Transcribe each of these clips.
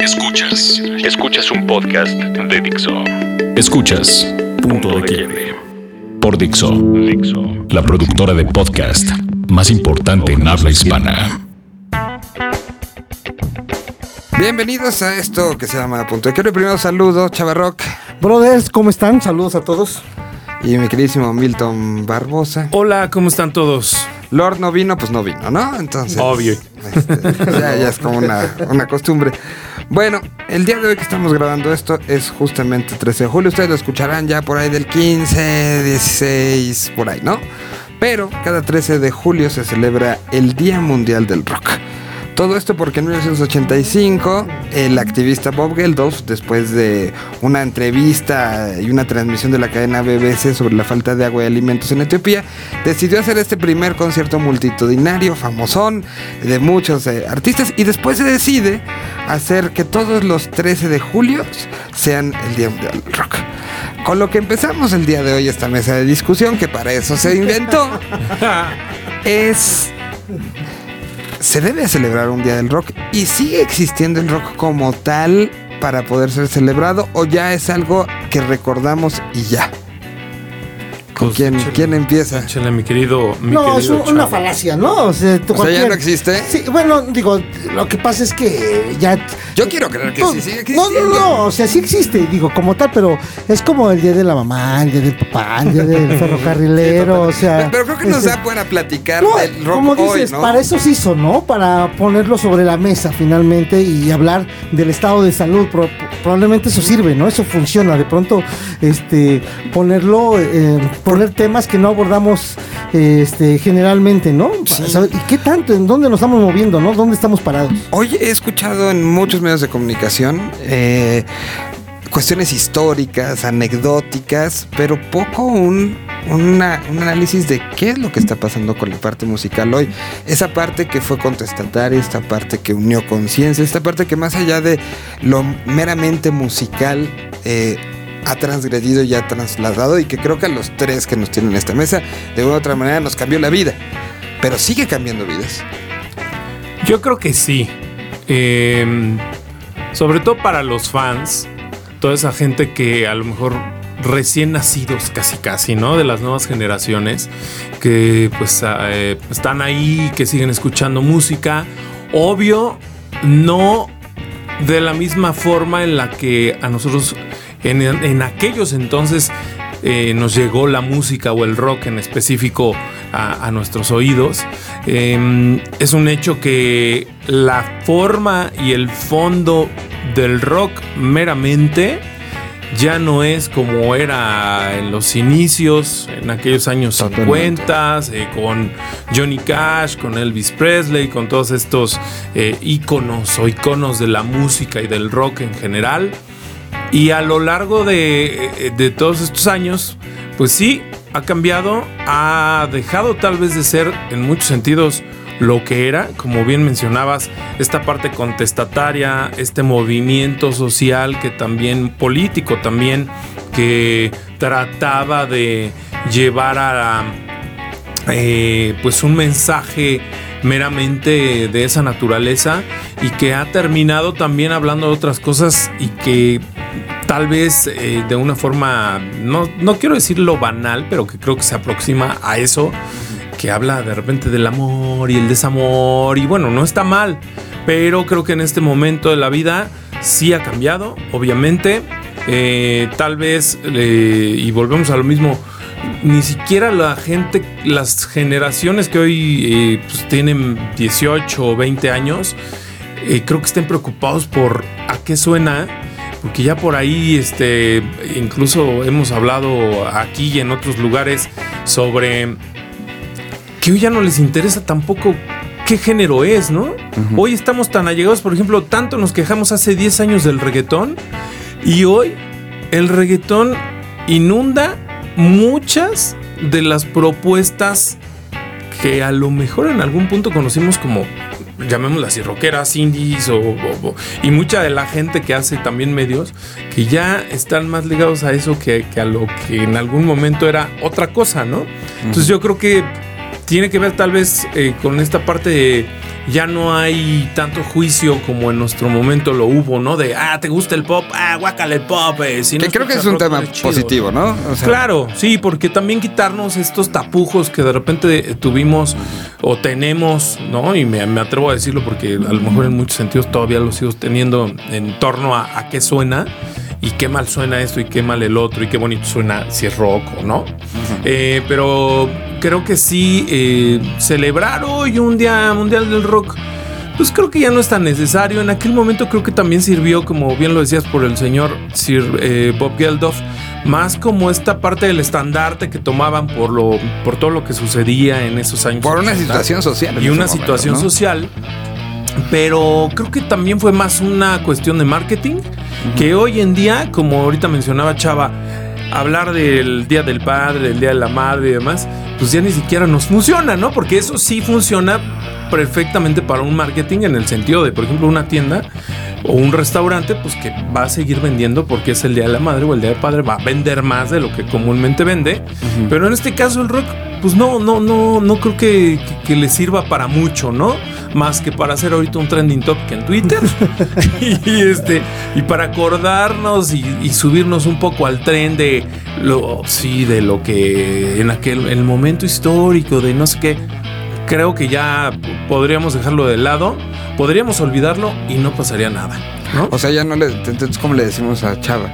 Escuchas. Escuchas un podcast de Dixo. Escuchas Punto de Quiebre. Por Dixo. Dixo. La productora de podcast más importante en habla hispana. Bienvenidos a esto que se llama Punto de Quiebre. Primero saludo, Chavarrock. Brothers, ¿cómo están? Saludos a todos. Y mi queridísimo Milton Barbosa. Hola, ¿cómo están todos? Lord no vino, pues no vino, ¿no? Entonces. Obvio. este, ya, ya es como una, una costumbre. Bueno, el día de hoy que estamos grabando esto es justamente 13 de julio. Ustedes lo escucharán ya por ahí del 15, 16, por ahí, ¿no? Pero cada 13 de julio se celebra el Día Mundial del Rock. Todo esto porque en 1985 el activista Bob Geldof, después de una entrevista y una transmisión de la cadena BBC sobre la falta de agua y alimentos en Etiopía, decidió hacer este primer concierto multitudinario, famosón, de muchos eh, artistas, y después se decide hacer que todos los 13 de julio sean el Día Mundial del Rock. Con lo que empezamos el día de hoy esta mesa de discusión, que para eso se inventó, es se debe celebrar un día del rock y sigue existiendo el rock como tal para poder ser celebrado o ya es algo que recordamos y ya. Pues, ¿Quién, échale. ¿quién empieza? Échale, mi querido. Mi no, es un- una falacia, ¿no? O sea, tú O sea, ya no existe. Sí, bueno, digo, lo que pasa es que ya. Yo quiero creer que no, sí sigue no, existiendo. no, no, o sea, sí existe, digo, como tal, pero es como el día de la mamá, el día del papá, el día del ferrocarrilero, o sea. Pero creo que nos este, da buena platicar No, del rock como hoy, dices, ¿no? para eso se hizo, ¿no? Para ponerlo sobre la mesa finalmente y hablar del estado de salud. Pro- probablemente eso sirve, ¿no? Eso funciona. De pronto, este, ponerlo, eh, poner temas que no abordamos este, generalmente, ¿no? ¿Y qué tanto? ¿En dónde nos estamos moviendo, no? ¿Dónde estamos parados? Hoy he escuchado en muchos medios de comunicación eh, cuestiones históricas, anecdóticas, pero poco un, una- un análisis de qué es lo que está pasando con la parte musical hoy. Esa parte que fue contestataria, esta parte que unió conciencia, esta parte que más allá de lo meramente musical, eh, ha transgredido y ha trasladado y que creo que a los tres que nos tienen en esta mesa, de una u otra manera nos cambió la vida. Pero sigue cambiando vidas. Yo creo que sí. Eh, sobre todo para los fans, toda esa gente que a lo mejor recién nacidos casi casi, ¿no? De las nuevas generaciones que pues eh, están ahí, que siguen escuchando música. Obvio, no de la misma forma en la que a nosotros en, en aquellos entonces eh, nos llegó la música o el rock en específico a, a nuestros oídos. Eh, es un hecho que la forma y el fondo del rock meramente ya no es como era en los inicios, en aquellos años Totalmente. 50, eh, con Johnny Cash, con Elvis Presley, con todos estos eh, íconos o iconos de la música y del rock en general. Y a lo largo de, eh, de todos estos años, pues sí, ha cambiado, ha dejado tal vez de ser en muchos sentidos lo que era, como bien mencionabas, esta parte contestataria, este movimiento social que también, político también, que trataba de llevar a eh, pues un mensaje meramente de esa naturaleza y que ha terminado también hablando de otras cosas y que tal vez eh, de una forma, no, no quiero decirlo banal, pero que creo que se aproxima a eso, que habla de repente del amor y el desamor y bueno, no está mal, pero creo que en este momento de la vida sí ha cambiado, obviamente, Eh, tal vez, eh, y volvemos a lo mismo, ni siquiera la gente, las generaciones que hoy pues, tienen 18 o 20 años, creo que estén preocupados por a qué suena, porque ya por ahí, este, incluso hemos hablado aquí y en otros lugares sobre que hoy ya no les interesa tampoco qué género es, ¿no? Hoy estamos tan allegados, por ejemplo, tanto nos quejamos hace 10 años del reggaetón y hoy el reggaetón inunda muchas de las propuestas que a lo mejor en algún punto conocimos como llamémoslas así, rockeras, indies o, o- o- y mucha de la gente que hace también medios que ya están más ligados a eso que, que a lo que en algún momento era otra cosa, ¿no? Entonces yo creo que tiene que ver tal vez eh, con esta parte de ya no hay tanto juicio como en nuestro momento lo hubo, ¿no? De, ah, ¿te gusta el pop? Ah, guácale el pop. eh, si no Que creo que es un rock, tema no es chido". positivo, ¿no? O sea, Claro, sí, porque también quitarnos estos tapujos que de repente tuvimos o tenemos, ¿no? Y me, me atrevo a decirlo porque a lo mejor en muchos sentidos todavía lo sigo teniendo en torno a, a qué suena y qué mal suena esto y qué mal el otro y qué bonito suena si es rock o no. Eh, pero creo que sí, eh, celebrar hoy un día mundial del rock. Pues creo que ya no es tan necesario. En aquel momento creo que también sirvió, como bien lo decías, por el señor Sir eh, Bob Geldof, más como esta parte del estandarte que tomaban por lo, por todo lo que sucedía en esos años. por una 80. situación social. y una momento, situación ¿no? social. Pero creo que también fue más una cuestión de marketing que hoy en día, como ahorita mencionaba Chava, hablar del Día del Padre, del Día de la Madre y demás, pues ya ni siquiera nos funciona, ¿no? Porque eso sí funciona perfectamente para un marketing en el sentido de, por ejemplo, una tienda o un restaurante, pues que va a seguir vendiendo porque es el Día de la Madre o el Día del Padre, va a vender más de lo que comúnmente vende. Pero en este caso el rock, pues no, no, no, no creo que, que- que le sirva para mucho, ¿no? Más que para hacer ahorita un trending topic en Twitter y este y para acordarnos y, y subirnos un poco al tren de lo sí de lo que en aquel el momento histórico de no sé qué creo que ya podríamos dejarlo de lado podríamos olvidarlo y no pasaría nada ¿no? O sea, ya no le. Entonces, ¿cómo le decimos a Chava?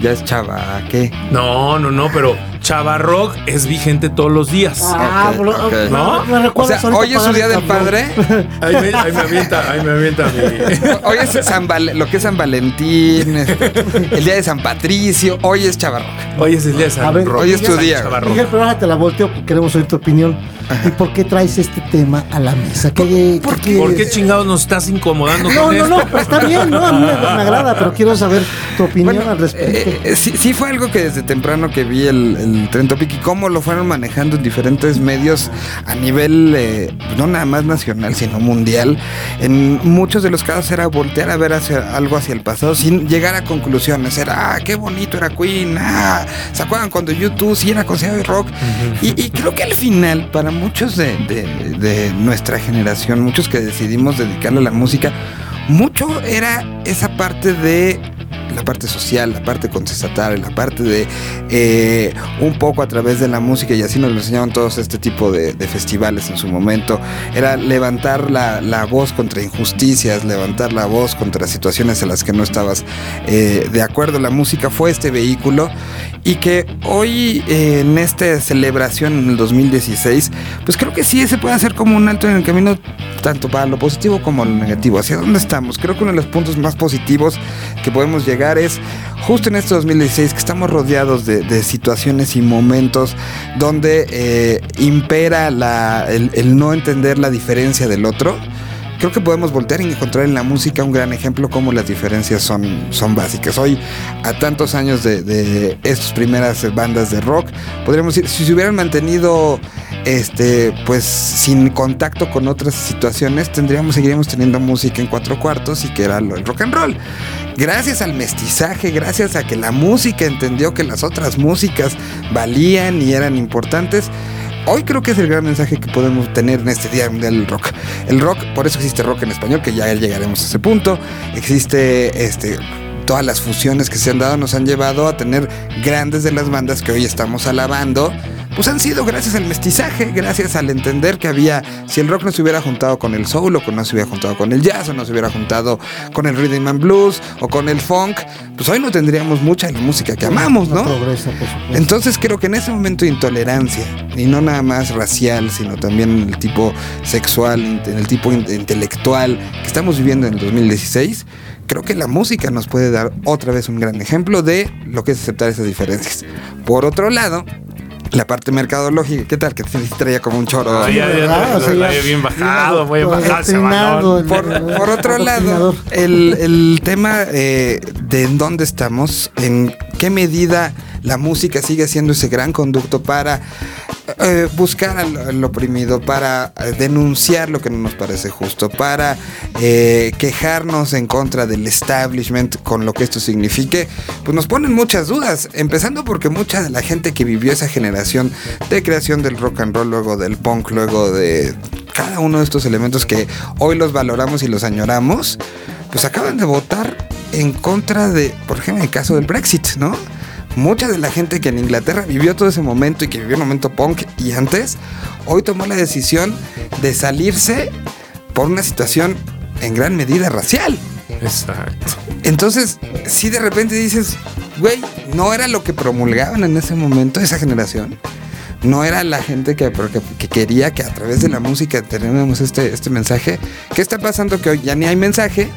Ya es Chava, ¿a qué? no no no pero Chava Rock es vigente todos los días Ah, Ok, bro, ok. ¿no? Me O sea, hoy es su día el del padre. ahí me, ahí me avienta ahí me avienta mi Hoy es San Val- lo que es San Valentín, este, el día de San Patricio. Hoy es Chava Rock. hoy es el día de San ver, Rock. hoy es tu día. Miguel, pero ahora te la volteo porque queremos oír tu opinión. ¿Y por qué traes este tema a la mesa? ¿Qué, ¿Por qué- ¿Por qué chingados nos estás incomodando No, con no, esto? no, pero está bien, ¿no? A mí me, me agrada, pero quiero saber tu opinión Bueno, al respecto. eh, eh, sí, sí fue algo que desde temprano que vi el, el Trend Topic y cómo lo fueron manejando en diferentes medios a nivel eh, no nada más nacional, sino mundial. En muchos de los casos era voltear a ver hacia algo hacia el pasado sin llegar a conclusiones. Era, ah, qué bonito era Queen, ah, ¿se acuerdan cuando YouTube sí era considerado rock? Y, y creo que al final, para muchos de, de- de nuestra generación, muchos que decidimos dedicarle a la música, mucho era esa parte de la parte social, la parte contestataria, la parte de eh, un poco a través de la música y así nos lo enseñaban todos este tipo de, de festivales en su momento, era levantar la, la voz contra injusticias, levantar la voz contra situaciones en las que no estabas eh, de acuerdo. La música fue este vehículo y que hoy eh, en esta celebración en el 2016, pues creo que sí se puede hacer como un alto en el camino tanto para lo positivo como lo negativo. ¿Hacia dónde estamos? Creo que uno de los puntos más positivos que podemos llegar es justo en este 2016 que estamos rodeados de, de situaciones y momentos donde eh, impera la- el, el no entender la diferencia del otro. Creo que podemos voltear y encontrar en la música un gran ejemplo cómo las diferencias son, son básicas. Hoy, a tantos años de, estas primeras bandas de rock, podríamos decir, si se hubieran mantenido este, pues sin contacto con otras situaciones, tendríamos, seguiríamos teniendo música en cuatro cuartos y que era el rock and roll. Gracias al mestizaje, gracias a que la música entendió que las otras músicas valían y eran importantes. Hoy creo que es el gran mensaje que podemos tener en este Día Mundial del Rock. El rock, por eso existe rock en español, que ya llegaremos a ese punto. Existe este todas las fusiones que se han dado nos han llevado a tener grandes de las bandas que hoy estamos alabando, pues han sido gracias al mestizaje, gracias al entender que había, si el rock no se hubiera juntado con el soul, o no se hubiera juntado con el jazz, o no se hubiera juntado con el rhythm and blues, o con el funk, pues hoy no tendríamos mucha de la música que amamos, ¿no? progresa, por supuesto. Entonces creo que en ese momento de intolerancia, y no nada más racial, sino también en el tipo sexual, en el tipo in- intelectual que estamos viviendo en el 2016, creo que la música nos puede dar otra vez un gran ejemplo de lo que es aceptar esas diferencias. Por otro lado, la parte mercadológica, ¿qué tal? Que te traía como un choro. Ay, ya, ya, ¿verdad? ya, O sea, lo ya- traía bien bajado, balón. el- Por, por otro lado, el, el tema eh, de en dónde estamos, en qué medida la música sigue siendo ese gran conducto para eh, buscar al, oprimido, para eh, denunciar lo que no nos parece justo, para eh, quejarnos en contra del establishment con lo que esto signifique, pues nos ponen muchas dudas, empezando porque mucha de la gente que vivió esa generación de creación del rock and roll, luego del punk, luego de cada uno de estos elementos que hoy los valoramos y los añoramos, pues acaban de votar en contra de, por ejemplo, el caso del Brexit, ¿no? Mucha de la gente que en Inglaterra vivió todo ese momento y que vivió el momento punk y antes, hoy tomó la decisión de salirse por una situación en gran medida racial. Exacto. Entonces, si de repente dices, güey, no era lo que promulgaban en ese momento esa generación. No era la gente que, que, quería que a través de la música tenemos este, este mensaje. ¿Qué está pasando? Que hoy ya ni hay mensaje.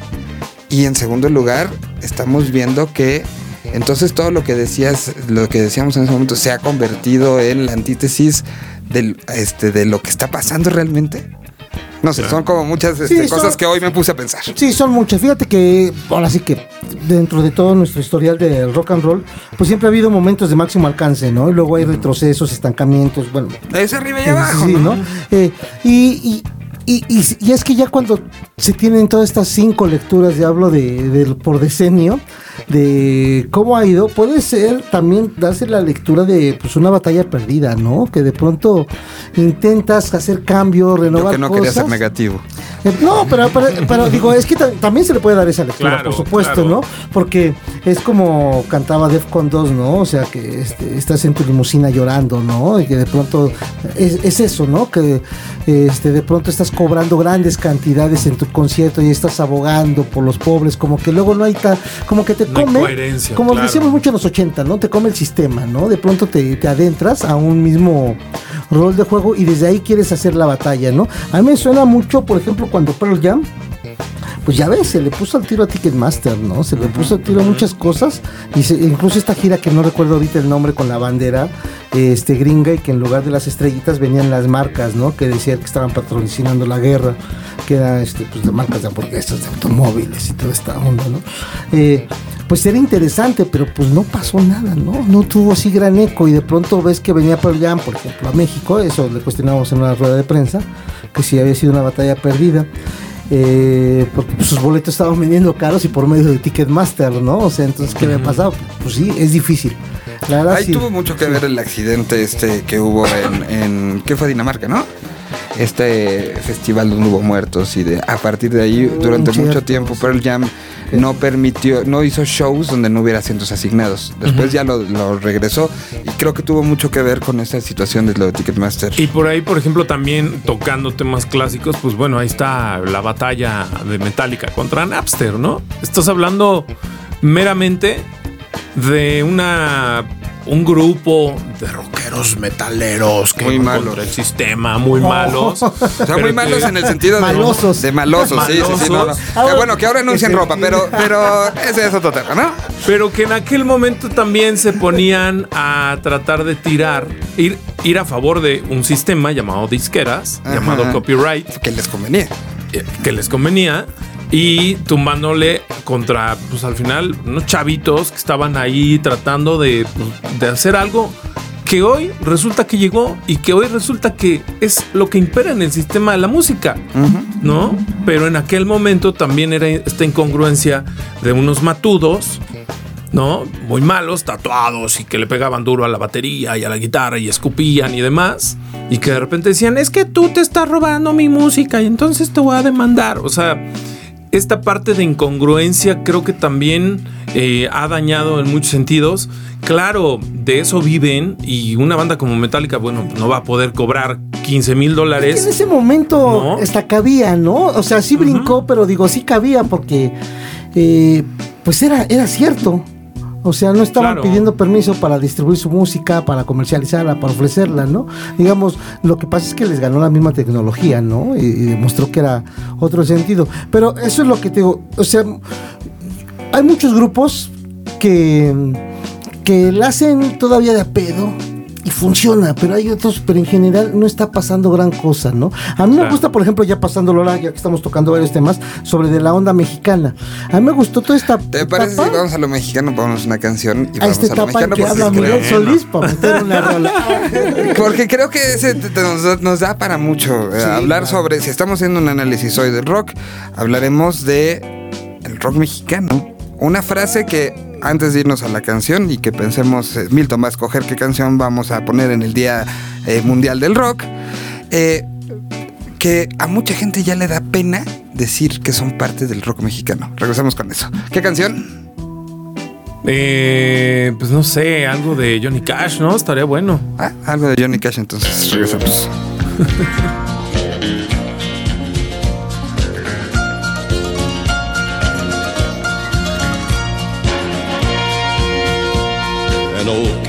Y en segundo lugar, estamos viendo que entonces todo lo que decías, lo que decíamos en ese momento, se ha convertido en la antítesis del, este, de lo que está pasando realmente. No sé, son como muchas este, cosas que hoy me puse a pensar. Sí, son muchas. Fíjate que ahora sí que dentro de todo nuestro historial del rock and roll, pues siempre ha habido momentos de máximo alcance, ¿no? Y luego hay retrocesos, estancamientos, bueno. Es arriba y abajo. Sí, ¿no? Eh, y, y, y, es que ya cuando se tienen todas estas cinco lecturas, ya hablo de, por decenio, de cómo ha ido, puede ser también darse la lectura de pues una batalla perdida, ¿no? Que de pronto intentas hacer cambio, renovar. Yo que no quería ser negativo. Eh, no, pero, pero, digo, es que también se le puede dar esa lectura, por supuesto, ¿no? Porque es como cantaba Defcon 2, ¿no? O sea, que este, estás en tu limusina llorando, ¿no? Y que de pronto es, es eso, ¿no? Que este, de pronto estás cobrando grandes cantidades en tu concierto y estás abogando por los pobres, como que luego no hay tal, como que te come, como decíamos mucho en los 80, ¿no? Te come el sistema, ¿no? De pronto te, te, adentras a un mismo rol de juego y desde ahí quieres hacer la batalla, ¿no? A mí me suena mucho, por ejemplo, cuando Pearl Jam pues ya ves, se le puso al tiro a Ticketmaster, ¿no? Se le puso al tiro a muchas cosas. Y incluso esta gira que no recuerdo ahorita el nombre con la bandera, este gringa, y que en lugar de las estrellitas venían las marcas, ¿no? Que decían que estaban patrocinando la guerra, que eran este, pues, de marcas de hamburguesas, de automóviles y toda esta onda, ¿no? Eh, pues era interesante, pero pues no pasó nada, ¿no? No tuvo así gran eco y de pronto ves que venía Pearl Jam, por ejemplo, a México, eso le cuestionamos en una rueda de prensa, que si había sido una batalla perdida eh, porque sus boletos estaban vendiendo caros y por medio de Ticketmaster, ¿no? O sea, entonces, ¿qué me ha pasado? Pues sí, es difícil. Ahí tuvo mucho que ver el accidente este que hubo en, en ¿qué fue Dinamarca, no? Este festival donde hubo muertos y de a partir de ahí durante mucho tiempo Pearl Jam no permitió, no hizo shows donde no hubiera asientos asignados. Después ya lo, regresó y creo que tuvo mucho que ver con esta situación de lo de Ticketmaster. Y por ahí, por ejemplo, también tocando temas clásicos, pues bueno, ahí está la batalla de Metallica contra Napster, ¿no? Estás hablando meramente de una un grupo de rockeros metaleros que muy malos el sistema, muy malos. O sea, muy malos en el sentido de malosos. De malosos, sí, sí, sí. No, Que bueno, que ahora anuncian ropa, pero, pero ese es otro tema, ¿no? Pero que en aquel momento también se ponían a tratar de tirar, ir, ir a favor de un sistema llamado disqueras, llamado copyright. Que les convenía. Que les convenía y tumbándole contra, pues al final, unos chavitos que estaban ahí tratando de, pues, de hacer algo que hoy resulta que llegó y que hoy resulta que es lo que impera en el sistema de la música, ¿no? Pero en aquel momento también era esta incongruencia de unos matudos, ¿no? Muy malos, tatuados y que le pegaban duro a la batería y a la guitarra y escupían y demás. Y que de repente decían, es que tú te estás robando mi música y entonces te voy a demandar. O sea, esta parte de incongruencia creo que también eh, ha dañado en muchos sentidos. Claro, de eso viven y una banda como Metallica, bueno, no va a poder cobrar 15 mil dólares. En ese momento hasta cabía, ¿no? O sea, sí brincó, pero digo, sí cabía porque eh, pues era, era cierto. O sea, no estaban pidiendo permiso para distribuir su música, para comercializarla, para ofrecerla, ¿no? Digamos, lo que pasa es que les ganó la misma tecnología, ¿no? Y, demostró que era otro sentido. Pero eso es lo que te digo. O sea, hay muchos grupos que, que la hacen todavía de a pedo y funciona, pero hay otros, pero en general no está pasando gran cosa, ¿no? A mí me gusta, por ejemplo, ya pasando Lola, ya que estamos tocando varios temas, sobre de la onda mexicana. A mí me gustó toda esta. ¿Te parece si vamos a lo mexicano, ponemos una canción y a vamos esta a lo mexicano? que habla Miguel Solís para meter una rola. Porque creo que ese nos, da para mucho. Eh, hablar sobre, si estamos haciendo un análisis hoy del rock, hablaremos de el rock mexicano. Una frase que antes de irnos a la canción y que pensemos, eh, Milton va a escoger qué canción vamos a poner en el Día eh, Mundial del Rock, eh, que a mucha gente ya le da pena decir que son parte del rock mexicano. Regresamos con eso. ¿Qué canción? Eh, pues no sé, algo de Johnny Cash, ¿no? Estaría bueno. Ah, algo de Johnny Cash, entonces regresamos.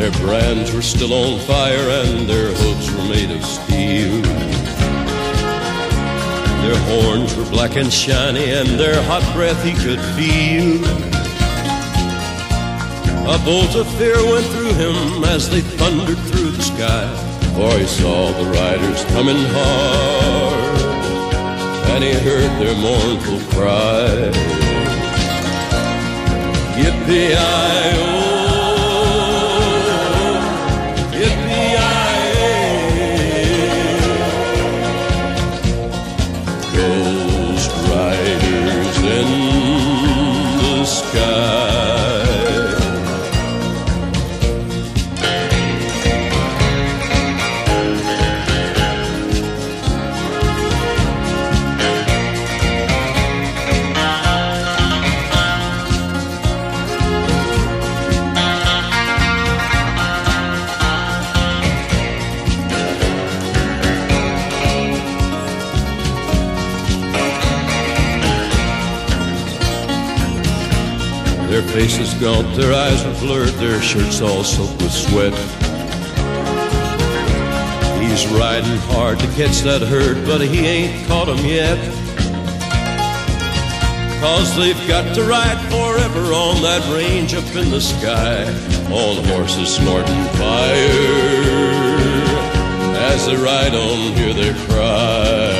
Their brands were still on fire and their hooves were made of steel. Their horns were black and shiny and their hot breath he could feel. A bolt of fear went through him as they thundered through the sky, for he saw the riders coming hard, and he heard their mournful cry. Yippee-i-oh. Faces gaunt, their eyes were blurred, their shirts all soaked with sweat. He's riding hard to catch that herd, but he ain't caught 'em yet. Cause they've got to ride forever on that range up in the sky. All the horses snorting fire. As they ride on, hear their cry.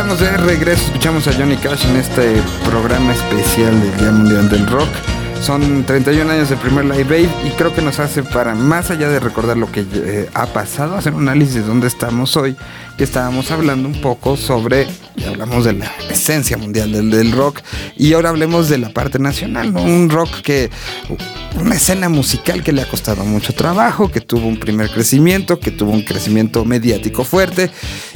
Estamos de regreso, escuchamos a Johnny Cash en este programa especial del Día Mundial del Rock. Son 31 años del primer Live Aid y creo que nos hace para, más allá de recordar lo que eh, ha pasado, hacer un análisis de dónde estamos hoy. Que estábamos hablando un poco sobre, ya hablamos de la esencia mundial del, del rock y ahora hablemos de la parte nacional. Un rock que, una escena musical que le ha costado mucho trabajo, que tuvo un primer crecimiento, que tuvo un crecimiento mediático fuerte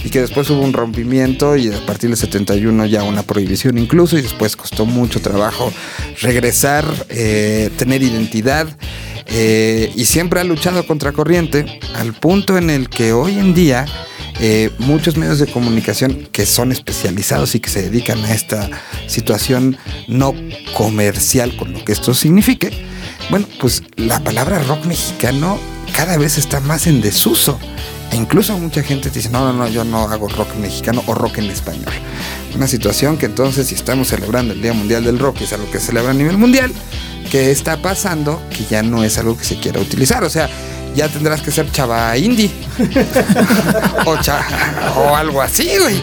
y que después hubo un rompimiento y a partir del 71 ya una prohibición incluso y después costó mucho trabajo regresar, eh, tener identidad eh, y siempre ha luchado contra corriente al punto en el que hoy en día eh, muchos medios de comunicación que son especializados y que se dedican a esta situación no comercial con lo que esto signifique, bueno, pues la palabra rock mexicano cada vez está más en desuso. E incluso mucha gente dice, no, no, no, yo no hago rock mexicano o rock en español. Una situación que entonces, si estamos celebrando el Día Mundial del Rock, que es algo que se celebra a nivel mundial, ¿qué está pasando? Que ya no es algo que se quiera utilizar. O sea, ya tendrás que ser chava indie. o, cha- o algo así, güey.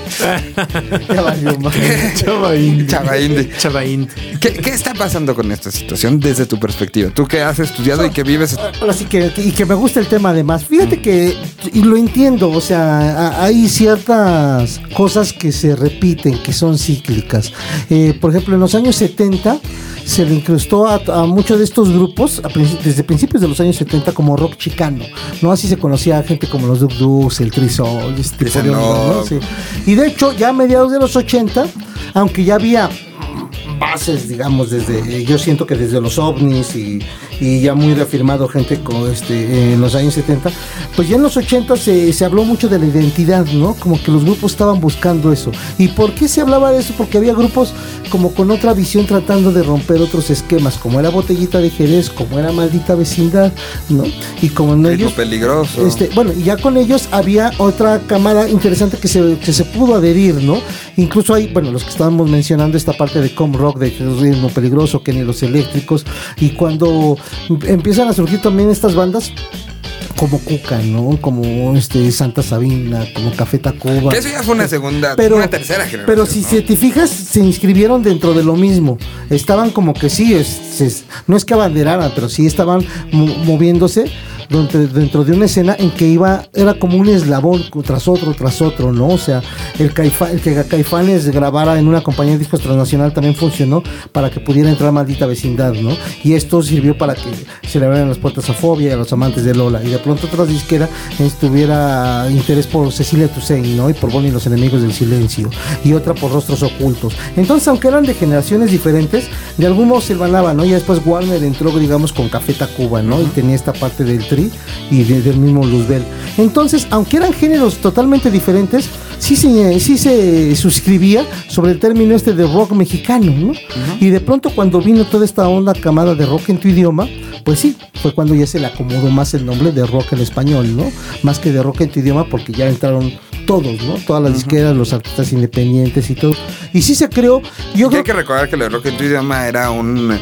Más. Chava indie. Chava indie. Chava indie. ¿Qué, qué está pasando con esta situación desde tu perspectiva? Tú que has estudiado y que vives... Ahora sí que, y que me gusta el tema además. Fíjate que, y lo entiendo, o sea, hay ciertas cosas que se repiten, que son cíclicas. Eh, por ejemplo, en los años 70 se le incrustó a, a muchos de estos grupos, a desde principios de los años 70, como rock chicano, ¿no? Así se conocía a gente como los Duk Duks, el Trisol, este tipo de onda, ¿no? no. Sí. Y de hecho, ya a mediados de los 80, aunque ya había bases, digamos, desde, eh, yo siento que desde los ovnis y, y ya muy reafirmado gente con este, en los años 70, pues ya en los 80 se, se habló mucho de la identidad, ¿no? Como que los grupos estaban buscando eso. ¿Y por qué se hablaba de eso? Porque había grupos como con otra visión tratando de romper otros esquemas, como era Botellita de Jerez, como era Maldita Vecindad, ¿no? Y como Ritmo ellos... peligroso. Este, bueno, ya con ellos había otra cámara interesante que se, que se pudo adherir, ¿no? Incluso hay, bueno, los que estábamos mencionando esta parte de com rock, de ritmo peligroso, Kenny los eléctricos, y cuando empiezan a surgir también estas bandas como Cuca, ¿no? Como este Santa Sabina, como Café Tacuba. Que eso ya fue una segunda, Pero, una tercera generación. pero si ¿no? se te fijas, se inscribieron dentro de lo mismo. Estaban como que sí, es- es- no es que abanderaran, pero sí estaban mo- moviéndose dentro, de una escena en que iba, era como un eslabón tras otro, tras otro, ¿no? O sea, el, Caifa- el que Caifanes grabara en una compañía de discos transnacional también funcionó para que pudiera entrar maldita vecindad, ¿no? Y esto sirvió para que se le abrieran las puertas a Fobia y a los amantes de Lola. Y de pronto otra disquera tuviera interés por Cecilia Toussaint, ¿no? Y por Bonnie y los enemigos del silencio. Y otra por Rostros Ocultos. Entonces, aunque eran de generaciones diferentes, de algún modo se hermanaban, ¿no? Y después Warner entró, digamos, con Café Tacuba, ¿no? Y tenía esta parte del y de- del mismo Luzbel. Entonces, aunque eran géneros totalmente diferentes, sí se, sí se suscribía sobre el término este de rock mexicano, ¿no? Y de pronto cuando vino toda esta onda camada de rock en tu idioma, pues sí, fue cuando ya se le acomodó más el nombre de rock en español, ¿no? Más que de rock en tu idioma porque ya entraron todos, ¿no? Todas las disqueras, los artistas independientes y todo. Y sí se creó, yo creo hay que recordar que lo de Rock en tu idioma era un,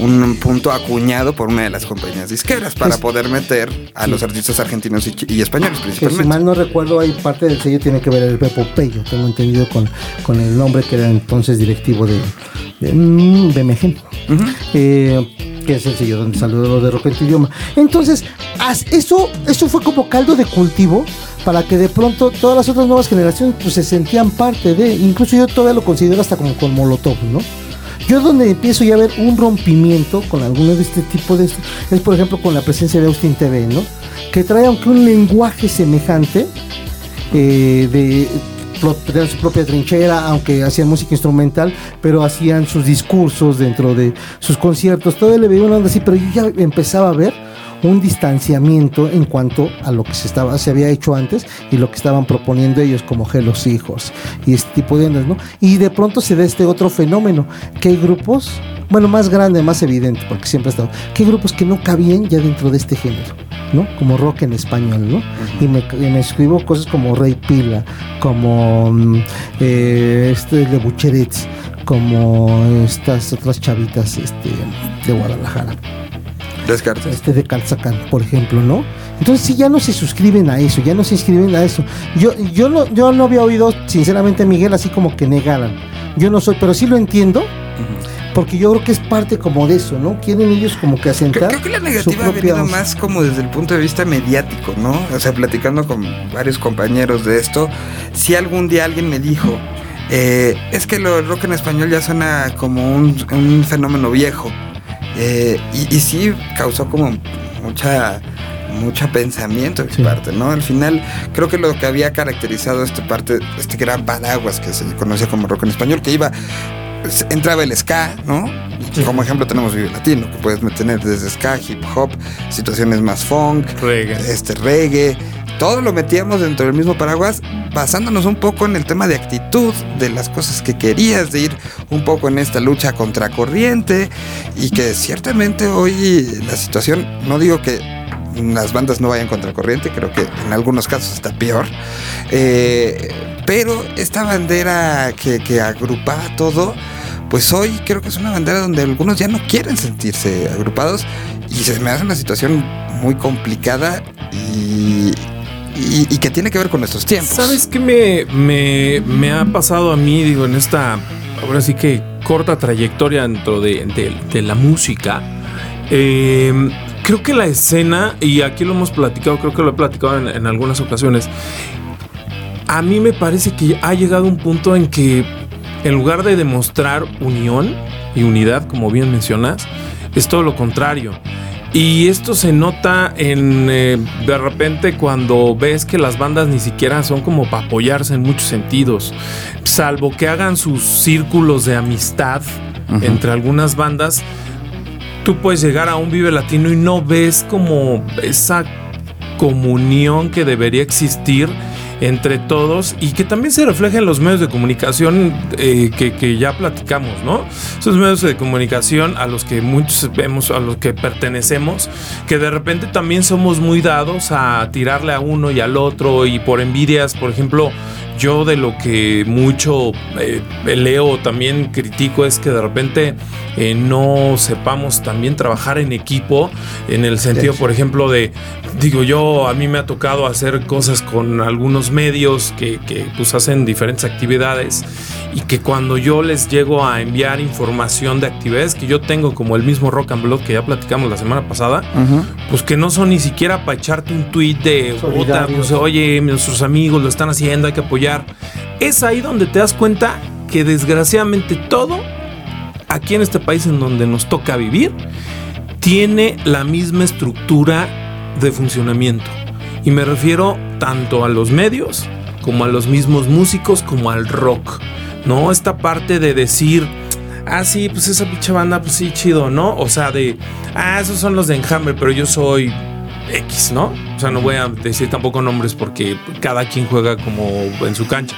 un punto acuñado por una de las compañías disqueras para Es- poder meter a los artistas argentinos y, y españoles que si principalmente. mal no recuerdo hay parte del sello tiene que ver el Pepo Pello, tengo entendido con, con el nombre que era entonces directivo de, de BMG. Eh, que es el sello donde salió de rock en tu idioma. Entonces, eso, eso fue como caldo de cultivo para que de pronto todas las otras nuevas generaciones pues se sentían parte de, incluso yo todavía lo considero hasta como con Molotov, ¿no? Yo donde empiezo ya a ver un rompimiento con alguno de este tipo de esto, es por ejemplo con la presencia de Austin TV, ¿no? Que trae aunque un lenguaje semejante eh, de tener su propia trinchera, aunque hacían música instrumental, pero hacían sus discursos dentro de sus conciertos, todo le veía una onda así, pero yo ya empezaba a ver un distanciamiento en cuanto a lo que se estaba se había hecho antes y lo que estaban proponiendo ellos como Los Hijos y este tipo de ondas, ¿no? Y de pronto se da este otro fenómeno, que hay grupos, bueno, más grande, más evidente, porque siempre ha estado, que hay grupos que no cabían ya dentro de este género. ¿no? Como rock en español, ¿no? Y me, y me escribo cosas como Rey Pila, como mm, eh, este de Bucherets, como estas otras chavitas este, de Guadalajara Descartes. este de Calzacán, por ejemplo, ¿no? Entonces sí ya no se suscriben a eso, ya no se inscriben a eso. Yo, yo no, yo no había oído, sinceramente, a Miguel así como que negaran. Yo no soy, pero sí lo entiendo, porque yo creo que es parte como de eso, ¿no? Quieren ellos como que Creo, asentar. creo que la negativa ha venido más como desde el punto de vista mediático, ¿no? O sea, platicando con varios compañeros de esto, si algún día alguien me dijo, eh, es que lo rock en español ya suena como un, un fenómeno viejo. Eh, y, y sí causó como mucha mucho pensamiento de Sí. parte, ¿no? Al final creo que lo que había caracterizado esta parte, este gran paraguas que se conocía como rock en español, que iba se- entraba el ska, ¿no? Y Como ejemplo tenemos Vive Latino, que puedes tener desde ska, hip hop, situaciones más funk, Reggae. este reggae, todo lo metíamos dentro del mismo paraguas, basándonos un poco en el tema de actitud, de las cosas que querías, de ir un poco en esta lucha contracorriente y que ciertamente hoy la situación, no digo que las bandas no vayan contracorriente, creo que en algunos casos está peor, eh, pero esta bandera que, que agrupaba todo, pues hoy creo que es una bandera donde algunos ya no quieren sentirse agrupados y se me hace una situación muy complicada y, y, que tiene que ver con nuestros tiempos. ¿Sabes qué me, me, me ha pasado a mí, digo, en esta, ahora sí que corta trayectoria dentro de, de- la música? Eh, creo que la escena, y aquí lo hemos platicado, creo que lo he platicado en, en algunas ocasiones, a mí me parece que ha llegado un punto en que en lugar de demostrar unión y unidad, como bien mencionas, es todo lo contrario. Y esto se nota en eh, de repente cuando ves que las bandas ni siquiera son como para apoyarse en muchos sentidos, salvo que hagan sus círculos de amistad entre algunas bandas. Tú puedes llegar a un Vive Latino y no ves como esa comunión que debería existir entre todos y que también se refleja en los medios de comunicación eh, que, que ya platicamos, ¿no? Esos medios de comunicación a los que muchos vemos, a los que pertenecemos, que de repente también somos muy dados a tirarle a uno y al otro y por envidias, por ejemplo, yo de lo que mucho eh, leo también critico es que de repente eh, no sepamos también trabajar en equipo en el sentido por ejemplo de digo yo a mí me ha tocado hacer cosas con algunos medios que, que pues hacen diferentes actividades y que cuando yo les llego a enviar información de actividades que yo tengo como el mismo rock and blood que ya platicamos la semana pasada pues que no son ni siquiera para echarte un tweet de "Puta, Solidarios. pues, oye, nuestros amigos lo están haciendo, hay que apoyar. Es ahí donde te das cuenta que desgraciadamente todo, aquí en este país en donde nos toca vivir, tiene la misma estructura de funcionamiento. Y me refiero tanto a los medios, como a los mismos músicos, como al rock. ¿No? Esta parte de decir, ah, sí, pues esa pinche banda, pues sí, chido, ¿no? O sea, de, ah, esos son los de Enjambre, pero yo soy X, ¿no? Sea, no voy a decir tampoco nombres porque cada quien juega como en su cancha.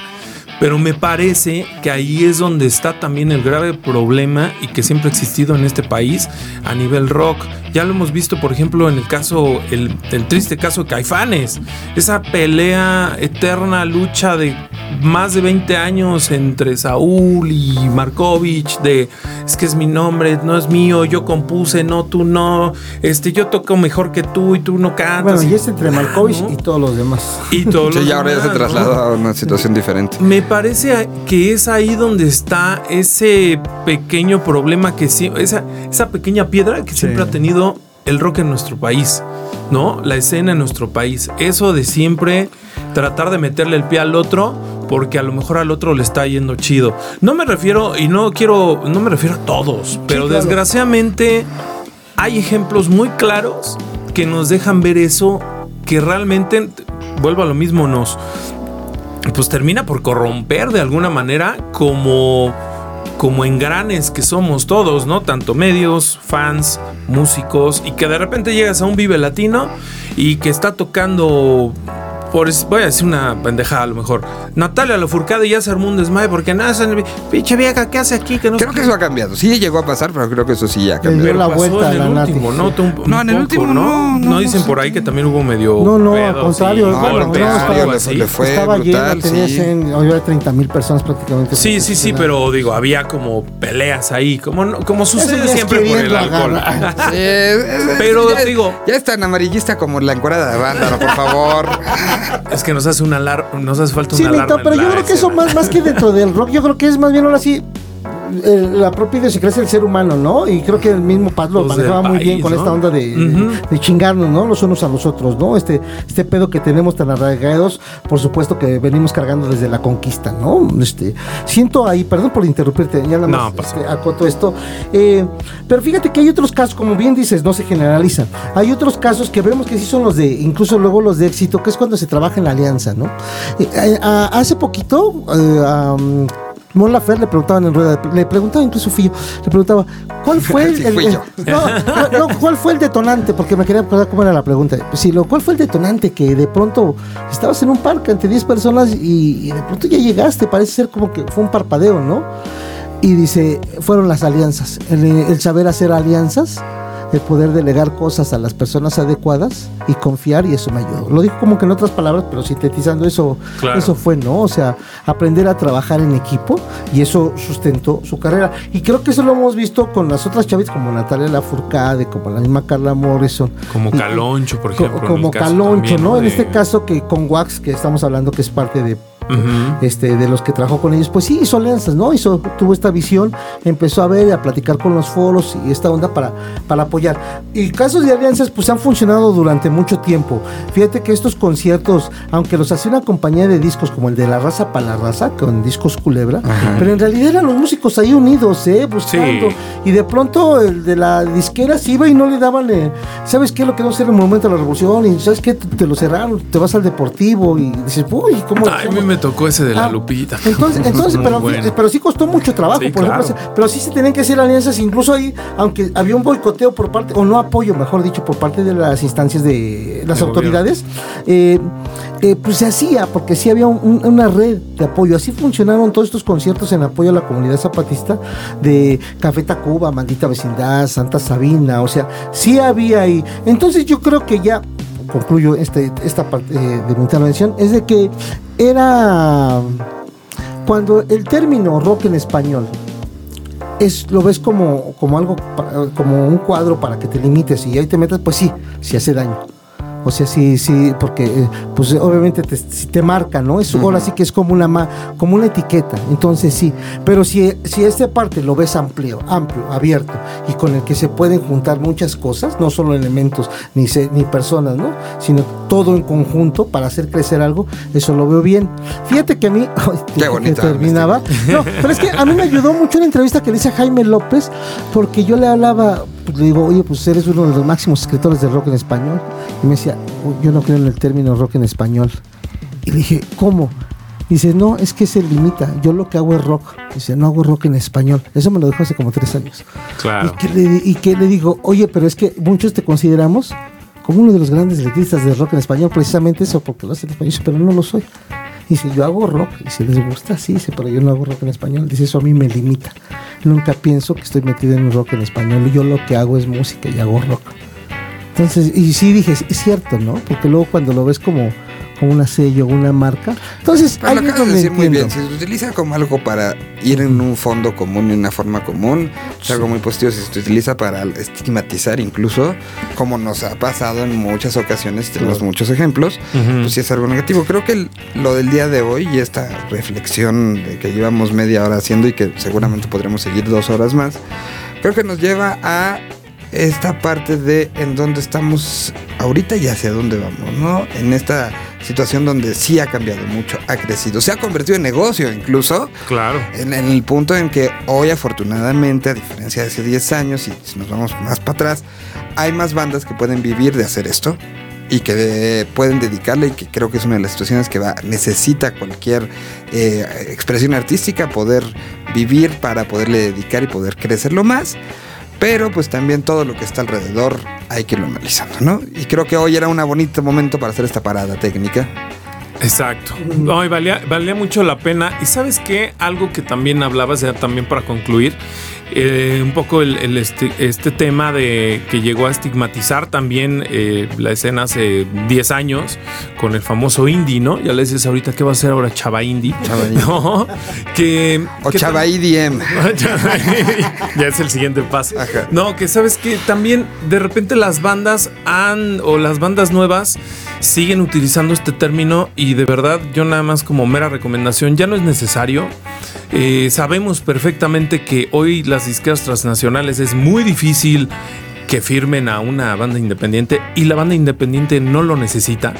Pero me parece que ahí es donde está también el grave problema y que siempre ha existido en este país a nivel rock. Ya lo hemos visto, por ejemplo, en el caso, el, el triste caso de Caifanes. Esa pelea eterna, lucha de más de 20 años entre Saúl y Markovich de es que es mi nombre, no es mío, yo compuse, no, tú no, este, yo toco mejor que tú y tú no cantas. Bueno, y es entre Malkovich ¿no? y todos los demás. Y todos Sí, los ya ahora ya se trasladó a una situación diferente. Me parece que es ahí donde está ese pequeño problema que sí, esa, esa pequeña piedra que siempre ha tenido el rock en nuestro país, ¿no? La escena en nuestro país. Eso de siempre tratar de meterle el pie al otro porque a lo mejor al otro le está yendo chido. No me refiero, y no quiero, no me refiero a todos, pero claro. desgraciadamente hay ejemplos muy claros que nos dejan ver eso, que realmente, vuelvo a lo mismo, nos, pues termina por corromper de alguna manera como como engranes que somos todos, ¿no? Tanto medios, fans, músicos y que de repente llegas a un Vive Latino y que está tocando por es- voy a decir una pendejada a lo mejor. Natalia Lafourcade ya se armó un desmayo porque nada, esa pinche vieja, ¿qué hace aquí? Que no Creo que qué". eso ha cambiado. Sí llegó a pasar, pero creo que eso sí ya ha cambiado. la Pasó vuelta en el la último, ¿no? Un- No, en el último no, no, No dicen no por ahí que también hubo medio. No, no, al contrario, no, algo estaba- así. le fue Estaba brutal, lleno, tenía sí. 100, había 30 mil personas prácticamente. Sí, sí, sí, pero digo, había como peleas ahí, como, no- como sucede siempre por el alcohol. agarrar. Sí, es- es- Pero ya- digo- Ya es tan amarillista como la encuerada de banda, por favor. Es que nos hace una alar- nos hace falta Sí, una alarma. Nito, pero yo creo que eso más, más que dentro del rock, yo creo que es más bien ahora sí eh, la propia idiosincrasia del ser humano, ¿no? Y creo que el mismo Paz lo Pues manejaba muy bien con ¿no? esta onda de, chingarnos, ¿no? Los unos a los otros, ¿no? Este, este pedo que tenemos tan arraigados, por supuesto que venimos cargando desde la conquista, ¿no? Este, siento ahí, perdón por interrumpirte, ya nada No, más pasa. este, acoto esto. Eh, pero fíjate que hay otros casos, como bien dices, no se generalizan. Hay otros casos que vemos que sí son los de, incluso luego los de éxito, que es cuando se trabaja en la alianza, ¿no? Eh, eh, hace poquito, um, Mon Lafer le preguntaban en rueda, de- le preguntaba incluso Fillo, le preguntaba, ¿cuál fue el, el- el- no, no, ¿cuál fue el detonante? Porque me quería acordar cómo era la pregunta. Pues sí, lo, ¿cuál fue el detonante que de pronto estabas en un parque ante 10 personas y, y de pronto ya llegaste? Parece ser como que fue un parpadeo, ¿no? Y dice, fueron las alianzas, el, el saber hacer alianzas el poder delegar cosas a las personas adecuadas y confiar y eso me ayudó. Lo dijo como que en otras palabras, pero sintetizando eso, Claro. eso fue, ¿no? O sea, aprender a trabajar en equipo y eso sustentó su carrera. Y creo que eso lo hemos visto con las otras chavitas como Natalia Lafourcade, como la misma Carla Morrison. Como Caloncho, por co- ejemplo. en como Caloncho, ¿no? En este caso que con Wax, que estamos hablando que es parte de Ujú. este, de los que trabajó con ellos, pues sí hizo alianzas, ¿no? Hizo, tuvo esta visión, empezó a ver, a platicar con los foros y esta onda para, para apoyar. Y casos de alianzas, pues han funcionado durante mucho tiempo. Fíjate que estos conciertos, aunque los hacía una compañía de discos como el de La Raza para la Raza, con discos Culebra, pero en realidad eran los músicos ahí unidos, ¿eh? Buscando. Sí. Y de pronto el de la disquera se iba y no le daban, eh, ¿sabes qué? Lo que no en el momento de la revolución, y ¿sabes qué? Te, te lo cerraron, te vas al deportivo y dices, uy, ¿cómo? Ay, a cómo- mí me tocó ese de la Ah, Lupita. Entonces, entonces pero, bueno. pero sí costó mucho trabajo, Sí, por ejemplo, claro. pero sí se tenían que hacer alianzas, incluso ahí, aunque había un boicoteo por parte, o no apoyo, mejor dicho, por parte de las instancias de las De autoridades, eh, eh, pues se hacía, porque sí había un- un- una red de apoyo. Así funcionaron todos estos conciertos en apoyo a la comunidad zapatista de Café Tacuba, Maldita Vecindad, Santa Sabina, o sea, sí había ahí. Entonces yo creo que ya concluyo este, esta parte eh, de mi intervención, es de que era cuando el término rock en español es lo ves como, como algo como un cuadro para que te limites y ahí te metas, pues sí, sí hace daño. O sea, sí, sí, porque eh, pues obviamente te, si te marca, ¿no? Es, Ahora sí que es como una ma- como una etiqueta, entonces sí. Pero si, si esta parte lo ves amplio, amplio, abierto y con el que se pueden juntar muchas cosas, no solo elementos ni, se- ni personas, ¿no? Sino todo en conjunto para hacer crecer algo, eso lo veo bien. Fíjate que a mí, Qué que terminaba. No, pero es que a mí me ayudó mucho una entrevista que le hice a Jaime López, porque yo le hablaba, pues, le digo, oye, pues eres uno de los máximos escritores de rock en español. Y me decía, "Uy, yo no creo en el término rock en español. Y le dije, ¿cómo? Dice, no, es que se limita. Yo lo que hago es rock. Dice, no hago rock en español. Eso me lo dijo hace como tres años. Claro. Y, que le, y que le digo, oye, pero es que muchos te consideramos como uno de los grandes letristas de rock en español, precisamente eso, porque lo hace en español, Dice, pero no lo soy. Dice, yo hago rock, y si les gusta, sí, dice, pero yo no hago rock en español. Dice, eso a mí me limita. Nunca pienso que estoy metido en un rock en español. Yo lo que hago es música y hago rock. Entonces, y sí dije, es cierto, ¿no? Porque luego cuando lo ves como, como una sello, una marca. Entonces, Pero lo ahí es acabas de decir muy bien. Si se utiliza como algo para ir en un fondo común y una forma común, es algo muy positivo. Si se utiliza para estigmatizar, incluso, como nos ha pasado en muchas ocasiones, tenemos muchos ejemplos, pues sí es algo negativo. Creo que el- lo del día de hoy y esta reflexión de que llevamos media hora haciendo y que seguramente podremos seguir dos horas más, creo que nos lleva a esta parte de en dónde estamos ahorita y hacia dónde vamos, ¿no? En esta situación donde sí ha cambiado mucho, ha crecido, se ha convertido en negocio incluso, Claro. en, en el punto en que hoy afortunadamente, a diferencia de hace 10 años y si nos vamos más para atrás, hay más bandas que pueden vivir de hacer esto y que de- pueden dedicarle y que creo que es una de las situaciones que va, necesita cualquier eh, expresión artística poder vivir para poderle dedicar y poder crecerlo más. Pero pues también todo lo que está alrededor hay que irlo analizando, ¿no? Y creo que hoy era un bonito momento para hacer esta parada técnica. Exacto. No, y valía, valía mucho la pena. Y sabes qué, algo que también hablabas, ya también para concluir, eh, un poco el, el este, este tema de que llegó a estigmatizar también eh, la escena hace 10 años con el famoso indie, ¿no? Ya le dices ahorita qué va a ser ahora Chava Indie. Chava indie. No, que... O que Chava IDM. ya es el siguiente paso. Ajá. No, que sabes que también de repente las bandas han, o las bandas nuevas siguen utilizando este término y de verdad yo nada más como mera recomendación, ya no es necesario. Eh, sabemos perfectamente que hoy las disqueras transnacionales es muy difícil que firmen a una banda independiente y la banda independiente no lo necesita.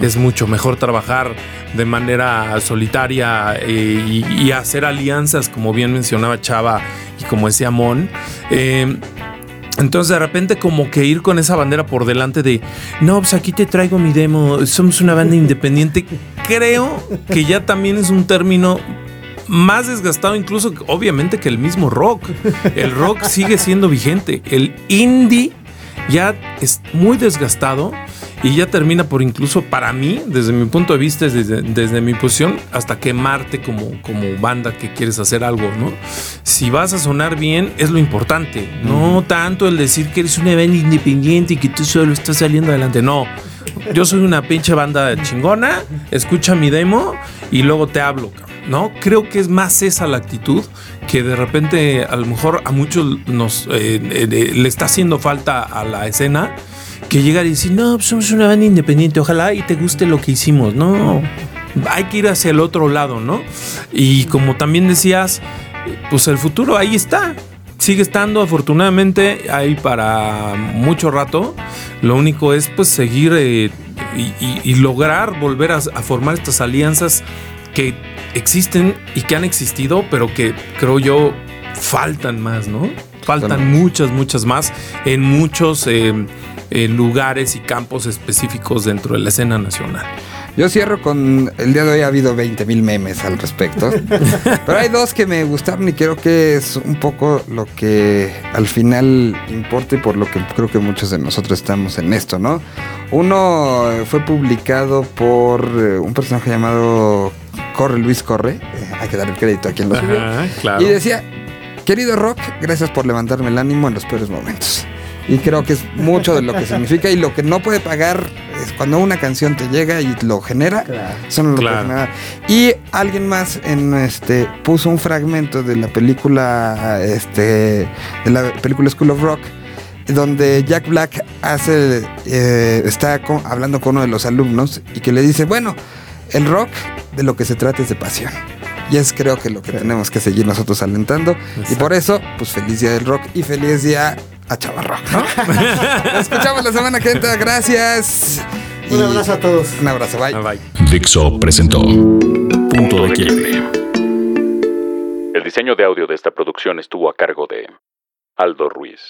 Es mucho mejor trabajar de manera solitaria eh, y, y hacer alianzas, como bien mencionaba Chava y como decía Mon. Eh, entonces de repente como que ir con esa bandera por delante de, no, pues aquí te traigo mi demo, somos una banda independiente, creo que ya también es un término más desgastado incluso obviamente que el mismo rock. El rock sigue siendo vigente. El indie ya es muy desgastado y ya termina por incluso para mí, desde mi punto de vista, desde, desde mi posición, hasta quemarte como, como banda que quieres hacer algo, ¿no? Si vas a sonar bien, es lo importante, no tanto el decir que eres una banda independiente y que tú solo estás saliendo adelante, no. Yo soy una pinche banda chingona, escucha mi demo y luego te hablo, ¿no? Creo que es más esa la actitud que de repente a lo mejor a muchos nos eh, eh, le está haciendo falta a la escena que llegar y decir, no, pues somos una banda independiente, ojalá y te guste lo que hicimos, no, hay que ir hacia el otro lado, ¿no? Y como también decías, pues el futuro ahí está, sigue estando afortunadamente ahí para mucho rato, lo único es pues seguir eh, y, lograr volver a, formar estas alianzas que existen y que han existido, pero que creo yo faltan más, ¿no? Faltan muchas, muchas más en muchos eh, lugares y campos específicos dentro de la escena nacional. Yo cierro con. El día de hoy ha habido 20 mil memes al respecto. pero hay dos que me gustaron y creo que es un poco lo que al final importa y por lo que creo que muchos de nosotros estamos en esto, ¿no? Uno fue publicado por eh, un personaje llamado Corre Luis Corre. Eh, hay que dar el crédito a quien lo subió. Y decía: Querido Rock, gracias por levantarme el ánimo en los peores momentos. Y creo que es mucho de lo que significa y lo que no puede pagar es cuando una canción te llega y lo genera, son lo que genera. Y alguien más en este puso un fragmento de la película este de la película School of Rock donde Jack Black hace eh, está hablando con uno de los alumnos y que le dice, "Bueno, el rock de lo que se trata es de pasión." Y es creo que lo que tenemos que seguir nosotros alentando. Y por eso, pues feliz día del rock y feliz día a Chavarro, ¿no? Nos escuchamos la semana que entra. Gracias. Un abrazo a todos. Un abrazo. Bye. bye. Dixo presentó Punto de Quiebre. El diseño de audio de esta producción estuvo a cargo de Aldo Ruiz.